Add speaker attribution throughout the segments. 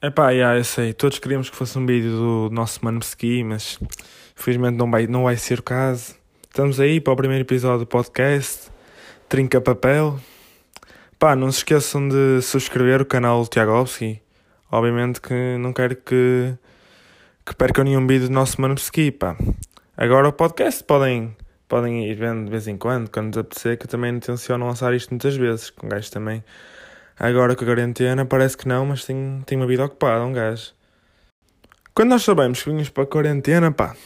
Speaker 1: Epá, yeah, eu sei, todos queríamos que fosse um vídeo do nosso Mano Ski, mas infelizmente não vai, não vai ser o caso. Estamos aí para o primeiro episódio do podcast, Trinca Papel. Pá, não se esqueçam de subscrever o canal Tiagovski. Obviamente que não quero que, que percam nenhum vídeo do nosso Mano Ski, pá. Agora o podcast podem, podem ir vendo de vez em quando, quando nos apetecer, que eu também intenciono lançar isto muitas vezes, com gajos também Agora com a quarentena parece que não, mas tenho, tenho uma vida ocupada, um gajo. Quando nós sabemos que vinhamos para a quarentena, pá,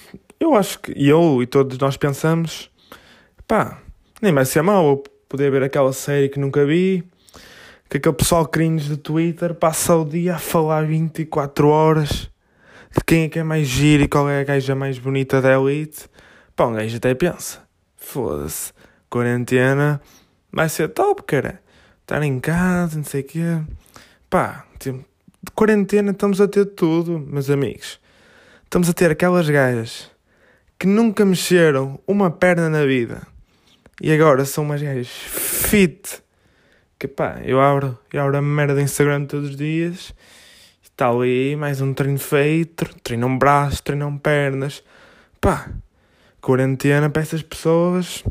Speaker 1: eu acho que eu e todos nós pensamos, pá, nem vai ser mal eu poder ver aquela série que nunca vi, que aquele pessoal cringe do Twitter passa o dia a falar 24 horas de quem é que é mais giro e qual é a gaja mais bonita da Elite. Pá, um gajo até pensa, foda-se, quarentena vai ser top, cara estar em casa, não sei o quê. Pá, tipo, de quarentena estamos a ter tudo, meus amigos. Estamos a ter aquelas gajas que nunca mexeram uma perna na vida e agora são umas gajas fit. Que pá, eu abro, eu abro a merda do Instagram todos os dias está ali mais um treino feito, treinam braços, treinam pernas. Pá, quarentena para essas pessoas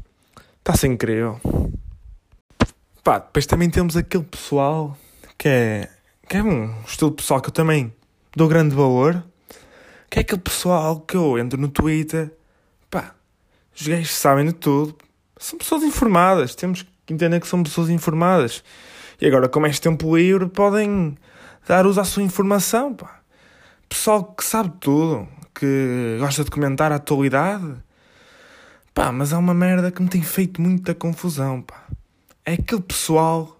Speaker 1: está-se incrível. Pá, depois também temos aquele pessoal que é, que é um estilo pessoal que eu também dou grande valor. Que é aquele pessoal que eu entro no Twitter, pá, os gajos sabem de tudo. São pessoas informadas, temos que entender que são pessoas informadas. E agora, como é este tempo livre, podem dar uso à sua informação, pá. Pessoal que sabe tudo, que gosta de comentar a atualidade. Pá, mas é uma merda que me tem feito muita confusão, pá é aquele pessoal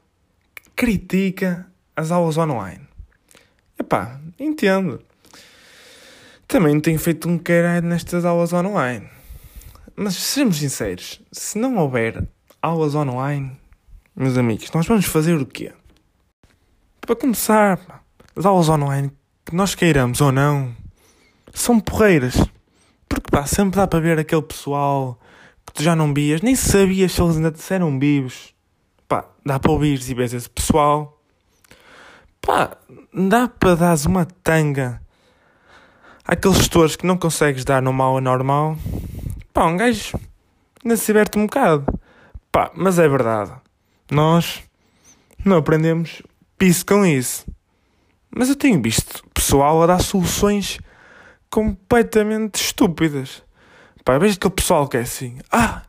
Speaker 1: que critica as aulas online. Epá, entendo. Também tenho feito um caralho nestas aulas online. Mas sejamos sinceros, se não houver aulas online, meus amigos, nós vamos fazer o quê? Para começar, as aulas online, que nós queiramos ou não, são porreiras. Porque pá, sempre dá para ver aquele pessoal que tu já não vias, nem sabias se eles ainda disseram vivos pá, dá para ouvir e vês esse pessoal, pá, dá para dar uma tanga àqueles gestores que não consegues dar no mal a normal, pá, um gajo ainda se diverte um bocado, pá, mas é verdade, nós não aprendemos piso com isso. Mas eu tenho visto pessoal a dar soluções completamente estúpidas. Pá, vejo aquele pessoal que é assim, ah,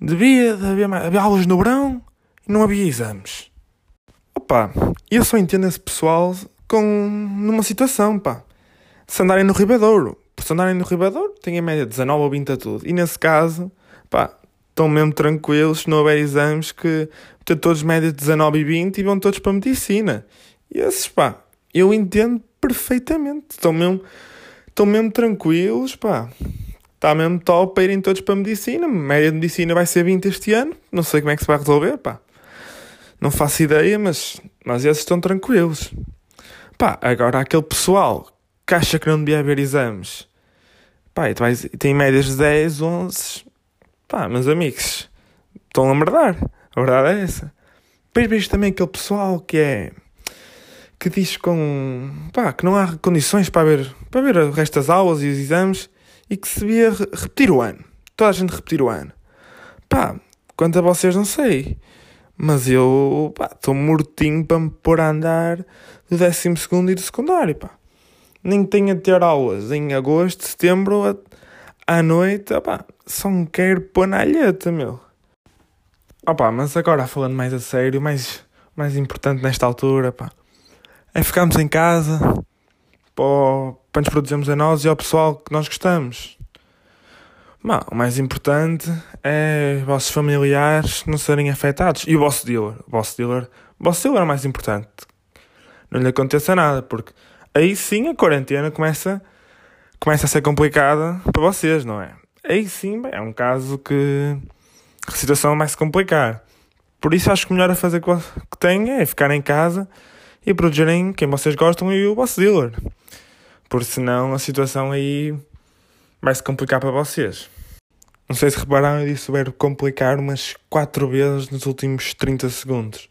Speaker 1: devia mais, haver aulas no verão, não havia exames. Opa, eu só entendo esse pessoal com numa situação, pá. Se andarem no Ribadouro. Por se andarem no Ribadouro, têm a média 19 ou 20 a tudo. E nesse caso, pá, estão mesmo tranquilos se não houver exames que ter todos média 19 e 20 e vão todos para a medicina. E esses, pá, eu entendo perfeitamente. Estão mesmo, estão mesmo tranquilos, pá. Está mesmo top para irem todos para a medicina. A média de medicina vai ser 20 este ano. Não sei como é que se vai resolver, pá. Não faço ideia, mas, mas esses estão tranquilos. Pá, agora aquele pessoal que acha que não devia haver exames. Pá, e vais, tem médias de 10, 11. Pá, meus amigos, estão a merdar. A verdade é essa. Depois vejo também aquele pessoal que é. que diz com. pá, que não há condições para ver, para ver o resto das aulas e os exames e que se devia repetir o ano. Toda a gente repetir o ano. Pá, quanto a vocês não sei. Mas eu estou mortinho para me pôr a andar do 12 e do secundário. Pá. Nem tenho a ter aulas em agosto, setembro, à noite. Pá, só me quero pôr na alheta, meu. Opa, mas agora falando mais a sério, mais, mais importante nesta altura, pá, é ficarmos em casa para, para nos protegermos a nós e ao pessoal que nós gostamos. Bom, o mais importante é os vossos familiares não serem afetados. E o vosso dealer. O vosso dealer, o vosso dealer é o mais importante. Não lhe aconteça nada, porque aí sim a quarentena começa, começa a ser complicada para vocês, não é? Aí sim bem, é um caso que a situação vai se complicar. Por isso acho que o melhor a fazer que tem é ficar em casa e protegerem quem vocês gostam e o vosso dealer. Porque senão a situação aí vai se complicar para vocês. Não sei se repararam, eu disse o verbo complicar umas 4 vezes nos últimos 30 segundos.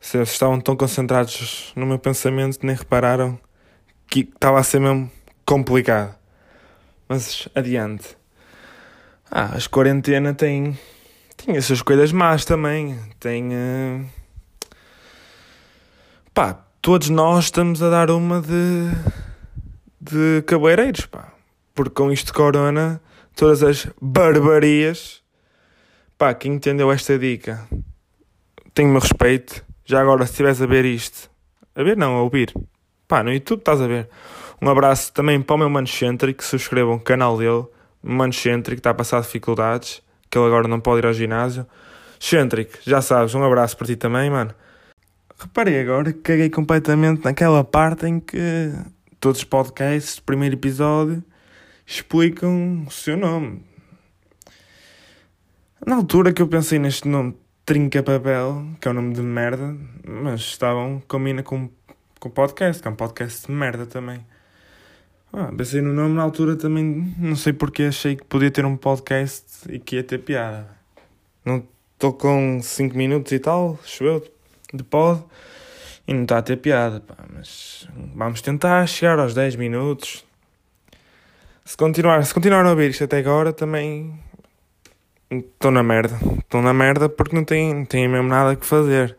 Speaker 1: Vocês estavam tão concentrados no meu pensamento que nem repararam que estava a ser mesmo complicado. Mas adiante. Ah, as quarentena têm, têm as suas coisas más também. Tem. Uh... Pá, todos nós estamos a dar uma de. de cabeleireiros, pá. Porque com isto de corona, todas as barbarias. Pá, quem entendeu esta dica meu respeito. Já agora, se estiveres a ver isto, a ver não, a ouvir, pá, no YouTube estás a ver. Um abraço também para o meu Mano Centric, subscrevam o canal dele, Mano Centric, está a passar dificuldades, que ele agora não pode ir ao ginásio. Centric, já sabes, um abraço para ti também, mano. Reparei agora que caguei completamente naquela parte em que todos os podcasts, primeiro episódio, explicam o seu nome. Na altura que eu pensei neste nome Trinca Papel, que é um nome de merda, mas estavam, combina com o podcast, que é um podcast de merda também. Ah, pensei no nome na altura também, não sei porque achei que podia ter um podcast e que ia ter piada. Não estou com 5 minutos e tal, choveu de pod e não está a ter piada, pá, mas vamos tentar chegar aos 10 minutos. Se continuar, se continuar a ouvir isto até agora, também Estou na merda. Estou na merda porque não tenho, não tenho mesmo nada que fazer.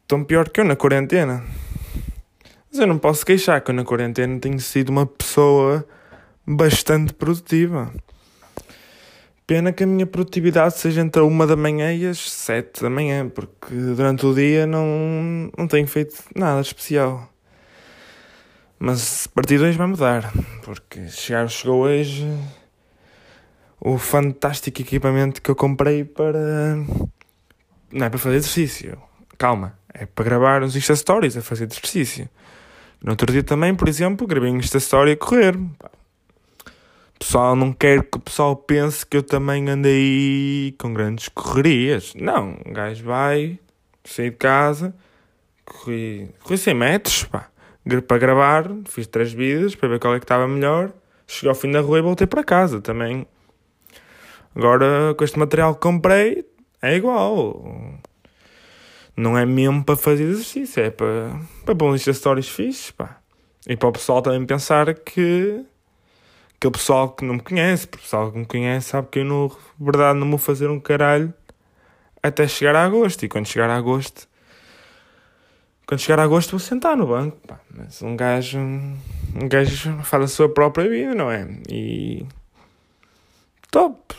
Speaker 1: Estão pior que eu na quarentena. Mas eu não posso queixar que eu na quarentena tenho sido uma pessoa bastante produtiva. Pena que a minha produtividade seja entre a uma da manhã e as sete da manhã, porque durante o dia não, não tenho feito nada especial. Mas a partir de hoje vai mudar, porque chegar, chegou hoje o fantástico equipamento que eu comprei para. Não é para fazer exercício. Calma. É para gravar os Insta Stories a fazer exercício. No outro dia também, por exemplo, gravei um Insta Story a correr. Pessoal, não quero que o pessoal pense que eu também andei com grandes correrias. Não, um gajo vai, saí de casa, corri, corri 100 metros, pá, para gravar, fiz três vídeos para ver qual é que estava melhor. Cheguei ao fim da rua e voltei para casa também. Agora, com este material que comprei, é igual. Não é mesmo para fazer exercício, é para, para pôr listas stories fixes, pá. E para o pessoal também pensar que aquele pessoal que não me conhece, o pessoal que me conhece sabe que eu, na verdade, não vou fazer um caralho até chegar a agosto. E quando chegar a agosto, quando chegar a agosto, vou sentar no banco, pá. Mas um gajo, um gajo faz a sua própria vida, não é? E top.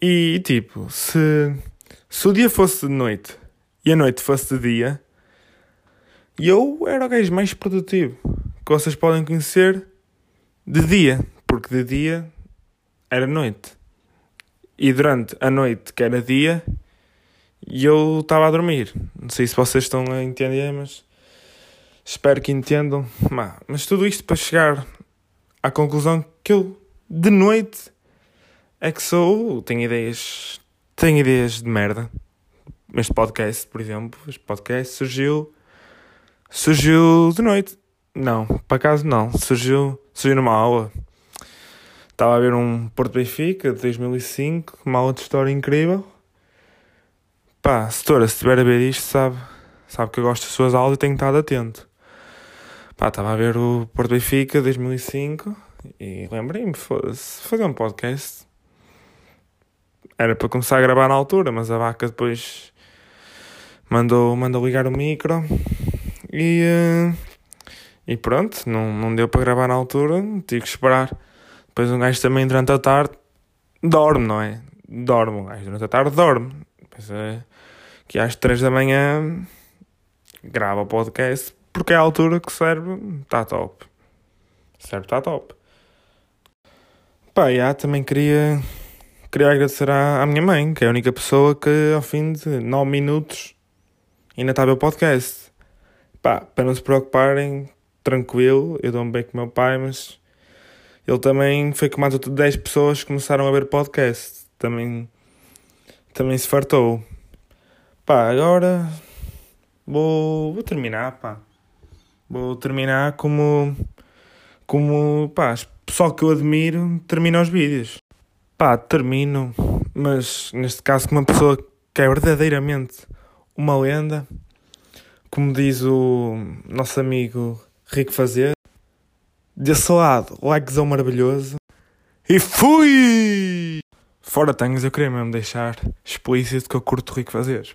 Speaker 1: E tipo, se, se o dia fosse de noite e a noite fosse de dia, eu era o gajo mais produtivo que vocês podem conhecer de dia, porque de dia era noite. E durante a noite, que era dia, eu estava a dormir. Não sei se vocês estão a entender, mas espero que entendam. Mas tudo isto para chegar à conclusão que eu, de noite, é que sou. Tenho ideias. Tenho ideias de merda. Este podcast, por exemplo, este podcast surgiu. Surgiu de noite. Não, por acaso não. Surgiu, surgiu numa aula. Estava a ver um Porto Benfica de 2005, uma aula de história incrível. Pá, setora, se estiver a ver isto, sabe, sabe que eu gosto das suas aulas e tenho estado atento. Pá, estava a ver o Porto Benfica de 2005 e lembrei-me, fazer um podcast era para começar a gravar na altura, mas a vaca depois mandou, mandou ligar o micro e, uh, e pronto, não, não deu para gravar na altura, tive que esperar. Depois um gajo também durante a tarde dorme, não é? Dorme, um gajo durante a tarde dorme. É que às 3 da manhã grava o podcast porque é a altura que serve, está top. Serve, está top. Pá, já, também queria queria agradecer à, à minha mãe, que é a única pessoa que ao fim de 9 minutos ainda está a ver o podcast. Pá, para não se preocuparem, tranquilo, eu dou-me bem com o meu pai, mas ele também foi com mais outras 10 pessoas que começaram a ver podcast. Também, também se fartou. Pá, agora vou, vou terminar, pá. Vou terminar como, como, pá, pessoal que eu admiro termina os vídeos. Pá, termino, mas neste caso com uma pessoa que é verdadeiramente uma lenda. Como diz o nosso amigo Rico Fazer. Desse lado, likezão maravilhoso. E fui! Fora tangas, eu queria mesmo deixar explícito que eu curto Rico Fazeres.